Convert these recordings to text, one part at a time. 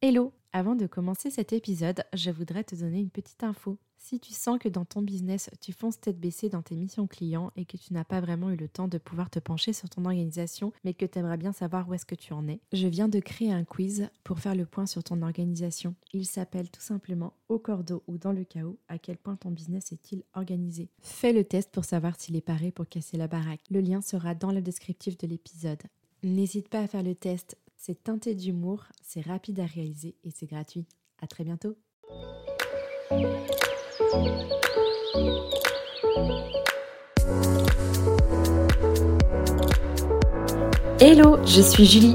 Hello Avant de commencer cet épisode, je voudrais te donner une petite info. Si tu sens que dans ton business, tu fonces tête baissée dans tes missions clients et que tu n'as pas vraiment eu le temps de pouvoir te pencher sur ton organisation, mais que tu aimerais bien savoir où est-ce que tu en es, je viens de créer un quiz pour faire le point sur ton organisation. Il s'appelle tout simplement Au cordeau ou dans le chaos, à quel point ton business est-il organisé. Fais le test pour savoir s'il est paré pour casser la baraque. Le lien sera dans le descriptif de l'épisode. N'hésite pas à faire le test, c'est teinté d'humour, c'est rapide à réaliser et c'est gratuit. À très bientôt. Hello, je suis Julie,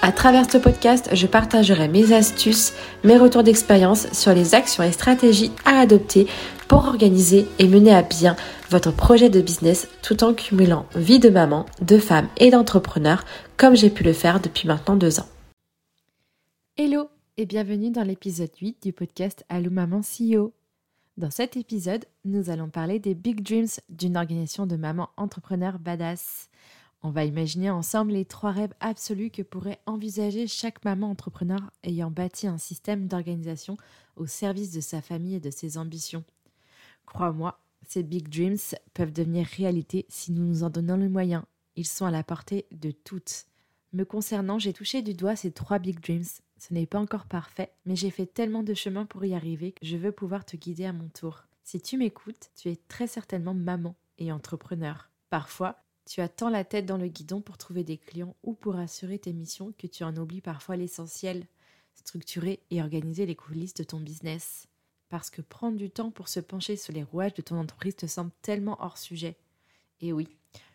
À travers ce podcast, je partagerai mes astuces, mes retours d'expérience sur les actions et stratégies à adopter pour organiser et mener à bien votre projet de business tout en cumulant vie de maman, de femme et d'entrepreneur comme j'ai pu le faire depuis maintenant deux ans. Hello et bienvenue dans l'épisode 8 du podcast Allô Maman CEO. Dans cet épisode, nous allons parler des big dreams d'une organisation de maman entrepreneur badass. On va imaginer ensemble les trois rêves absolus que pourrait envisager chaque maman entrepreneur ayant bâti un système d'organisation au service de sa famille et de ses ambitions. Crois-moi, ces big dreams peuvent devenir réalité si nous nous en donnons les moyens. Ils sont à la portée de toutes. Me concernant, j'ai touché du doigt ces trois big dreams ce n'est pas encore parfait, mais j'ai fait tellement de chemin pour y arriver que je veux pouvoir te guider à mon tour. Si tu m'écoutes, tu es très certainement maman et entrepreneur. Parfois, tu as tant la tête dans le guidon pour trouver des clients ou pour assurer tes missions que tu en oublies parfois l'essentiel, structurer et organiser les coulisses de ton business. Parce que prendre du temps pour se pencher sur les rouages de ton entreprise te semble tellement hors sujet. Et oui,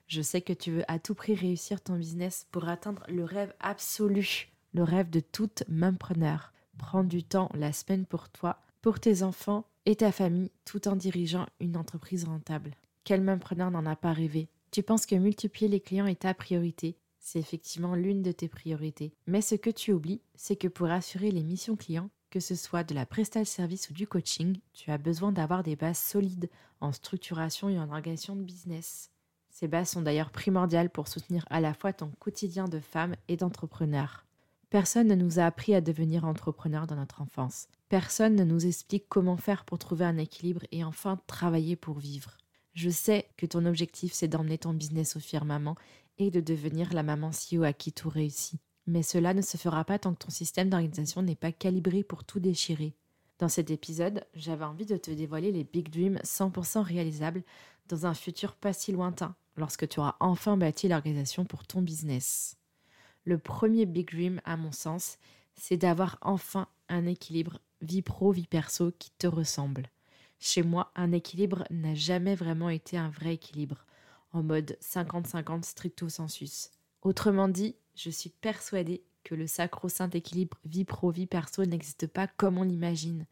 je sais que tu veux à tout prix réussir ton business pour atteindre le rêve absolu le rêve de toute preneur. Prends du temps la semaine pour toi, pour tes enfants et ta famille, tout en dirigeant une entreprise rentable. Quel preneur n'en a pas rêvé? Tu penses que multiplier les clients est ta priorité? C'est effectivement l'une de tes priorités. Mais ce que tu oublies, c'est que pour assurer les missions clients, que ce soit de la prestation service ou du coaching, tu as besoin d'avoir des bases solides en structuration et en organisation de business. Ces bases sont d'ailleurs primordiales pour soutenir à la fois ton quotidien de femme et d'entrepreneur. Personne ne nous a appris à devenir entrepreneurs dans notre enfance. Personne ne nous explique comment faire pour trouver un équilibre et enfin travailler pour vivre. Je sais que ton objectif c'est d'emmener ton business au firmament et de devenir la maman CEO à qui tout réussit. Mais cela ne se fera pas tant que ton système d'organisation n'est pas calibré pour tout déchirer. Dans cet épisode, j'avais envie de te dévoiler les big dreams 100% réalisables dans un futur pas si lointain, lorsque tu auras enfin bâti l'organisation pour ton business. Le premier big dream, à mon sens, c'est d'avoir enfin un équilibre vie pro, vie perso qui te ressemble. Chez moi, un équilibre n'a jamais vraiment été un vrai équilibre, en mode 50-50 stricto sensus. Autrement dit, je suis persuadée que le sacro-saint équilibre vie pro, vie perso n'existe pas comme on l'imagine.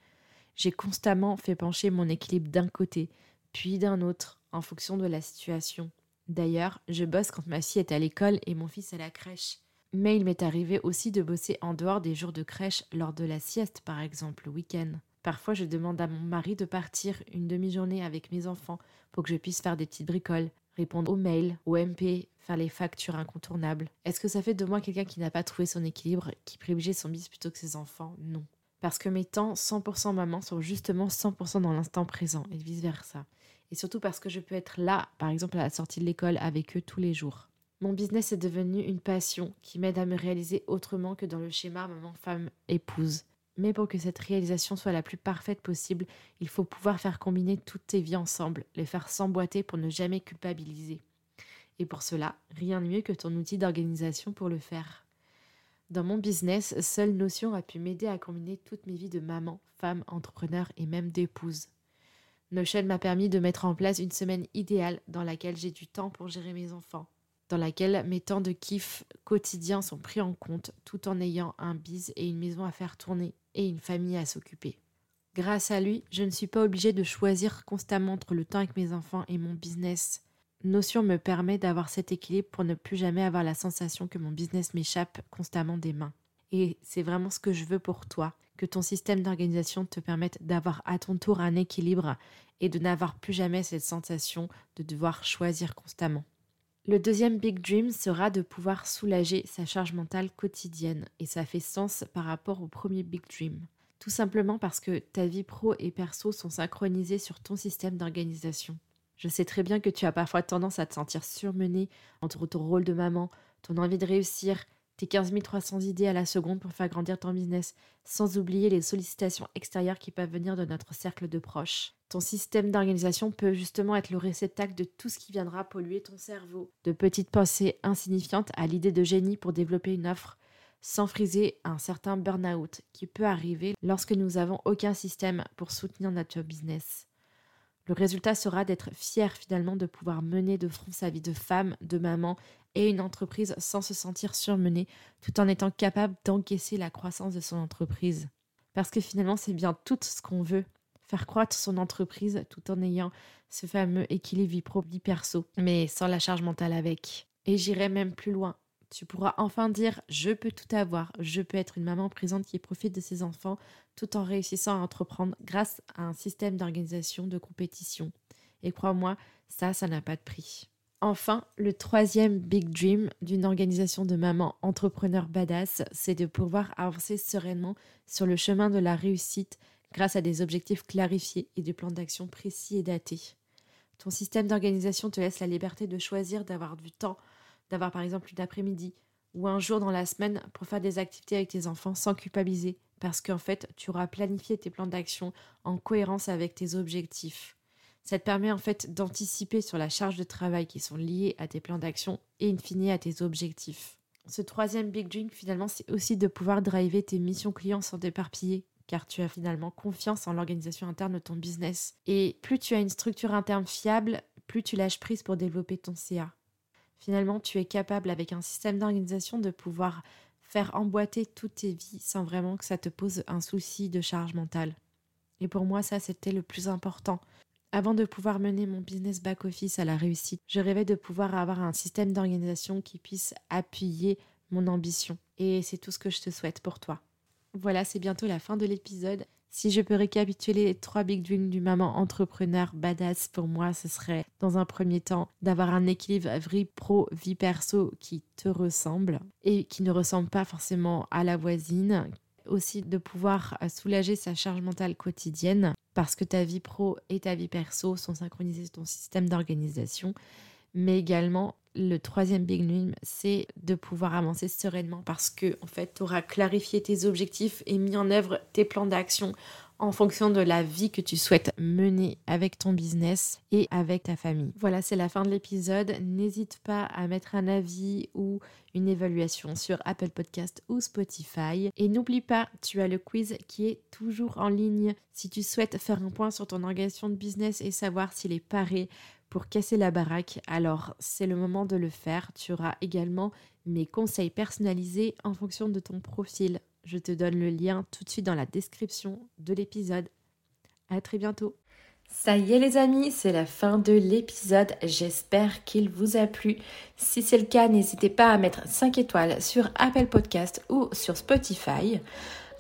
J'ai constamment fait pencher mon équilibre d'un côté, puis d'un autre, en fonction de la situation. D'ailleurs, je bosse quand ma fille est à l'école et mon fils à la crèche. Mais il m'est arrivé aussi de bosser en dehors des jours de crèche lors de la sieste, par exemple, le week-end. Parfois, je demande à mon mari de partir une demi-journée avec mes enfants pour que je puisse faire des petites bricoles, répondre aux mails, aux MP, faire les factures incontournables. Est-ce que ça fait de moi quelqu'un qui n'a pas trouvé son équilibre, qui privilégie son bis plutôt que ses enfants? Non. Parce que mes temps 100% maman sont justement 100% dans l'instant présent et vice-versa. Et surtout parce que je peux être là, par exemple à la sortie de l'école, avec eux tous les jours. Mon business est devenu une passion qui m'aide à me réaliser autrement que dans le schéma maman, femme, épouse. Mais pour que cette réalisation soit la plus parfaite possible, il faut pouvoir faire combiner toutes tes vies ensemble, les faire s'emboîter pour ne jamais culpabiliser. Et pour cela, rien de mieux que ton outil d'organisation pour le faire. Dans mon business, seule Notion a pu m'aider à combiner toutes mes vies de maman, femme, entrepreneur et même d'épouse. Notion m'a permis de mettre en place une semaine idéale dans laquelle j'ai du temps pour gérer mes enfants, dans laquelle mes temps de kiff quotidiens sont pris en compte tout en ayant un bise et une maison à faire tourner et une famille à s'occuper. Grâce à lui, je ne suis pas obligée de choisir constamment entre le temps avec mes enfants et mon business. Notion me permet d'avoir cet équilibre pour ne plus jamais avoir la sensation que mon business m'échappe constamment des mains. Et c'est vraiment ce que je veux pour toi, que ton système d'organisation te permette d'avoir à ton tour un équilibre et de n'avoir plus jamais cette sensation de devoir choisir constamment. Le deuxième big dream sera de pouvoir soulager sa charge mentale quotidienne et ça fait sens par rapport au premier big dream. Tout simplement parce que ta vie pro et perso sont synchronisées sur ton système d'organisation. Je sais très bien que tu as parfois tendance à te sentir surmené entre ton rôle de maman, ton envie de réussir, tes 15 300 idées à la seconde pour faire grandir ton business, sans oublier les sollicitations extérieures qui peuvent venir de notre cercle de proches. Ton système d'organisation peut justement être le réceptacle de tout ce qui viendra polluer ton cerveau. De petites pensées insignifiantes à l'idée de génie pour développer une offre sans friser un certain burn-out qui peut arriver lorsque nous n'avons aucun système pour soutenir notre business. Le résultat sera d'être fier finalement de pouvoir mener de front sa vie de femme, de maman et une entreprise sans se sentir surmenée, tout en étant capable d'encaisser la croissance de son entreprise. Parce que finalement, c'est bien tout ce qu'on veut, faire croître son entreprise tout en ayant ce fameux équilibre vie pro-vie perso, mais sans la charge mentale avec. Et j'irai même plus loin. Tu pourras enfin dire je peux tout avoir, je peux être une maman présente qui profite de ses enfants tout en réussissant à entreprendre grâce à un système d'organisation de compétition. Et crois-moi, ça, ça n'a pas de prix. Enfin, le troisième big dream d'une organisation de maman entrepreneur badass, c'est de pouvoir avancer sereinement sur le chemin de la réussite grâce à des objectifs clarifiés et des plans d'action précis et datés. Ton système d'organisation te laisse la liberté de choisir d'avoir du temps d'avoir par exemple une après-midi ou un jour dans la semaine pour faire des activités avec tes enfants sans culpabiliser, parce qu'en fait, tu auras planifié tes plans d'action en cohérence avec tes objectifs. Ça te permet en fait d'anticiper sur la charge de travail qui sont liées à tes plans d'action et in fine à tes objectifs. Ce troisième big dream, finalement, c'est aussi de pouvoir driver tes missions clients sans t'éparpiller, car tu as finalement confiance en l'organisation interne de ton business. Et plus tu as une structure interne fiable, plus tu lâches prise pour développer ton CA. Finalement, tu es capable avec un système d'organisation de pouvoir faire emboîter toutes tes vies sans vraiment que ça te pose un souci de charge mentale. Et pour moi, ça, c'était le plus important. Avant de pouvoir mener mon business back-office à la réussite, je rêvais de pouvoir avoir un système d'organisation qui puisse appuyer mon ambition. Et c'est tout ce que je te souhaite pour toi. Voilà, c'est bientôt la fin de l'épisode. Si je peux récapituler les trois big dreams du maman entrepreneur badass, pour moi, ce serait dans un premier temps d'avoir un équilibre vie pro, vie perso qui te ressemble et qui ne ressemble pas forcément à la voisine. Aussi de pouvoir soulager sa charge mentale quotidienne parce que ta vie pro et ta vie perso sont synchronisées sur ton système d'organisation. Mais également, le troisième big dream, c'est de pouvoir avancer sereinement parce que en fait, tu auras clarifié tes objectifs et mis en œuvre tes plans d'action en fonction de la vie que tu souhaites mener avec ton business et avec ta famille. Voilà, c'est la fin de l'épisode. N'hésite pas à mettre un avis ou une évaluation sur Apple Podcast ou Spotify. Et n'oublie pas, tu as le quiz qui est toujours en ligne. Si tu souhaites faire un point sur ton organisation de business et savoir s'il est paré pour casser la baraque, alors c'est le moment de le faire. Tu auras également mes conseils personnalisés en fonction de ton profil. Je te donne le lien tout de suite dans la description de l'épisode. À très bientôt. Ça y est les amis, c'est la fin de l'épisode. J'espère qu'il vous a plu. Si c'est le cas, n'hésitez pas à mettre 5 étoiles sur Apple Podcast ou sur Spotify.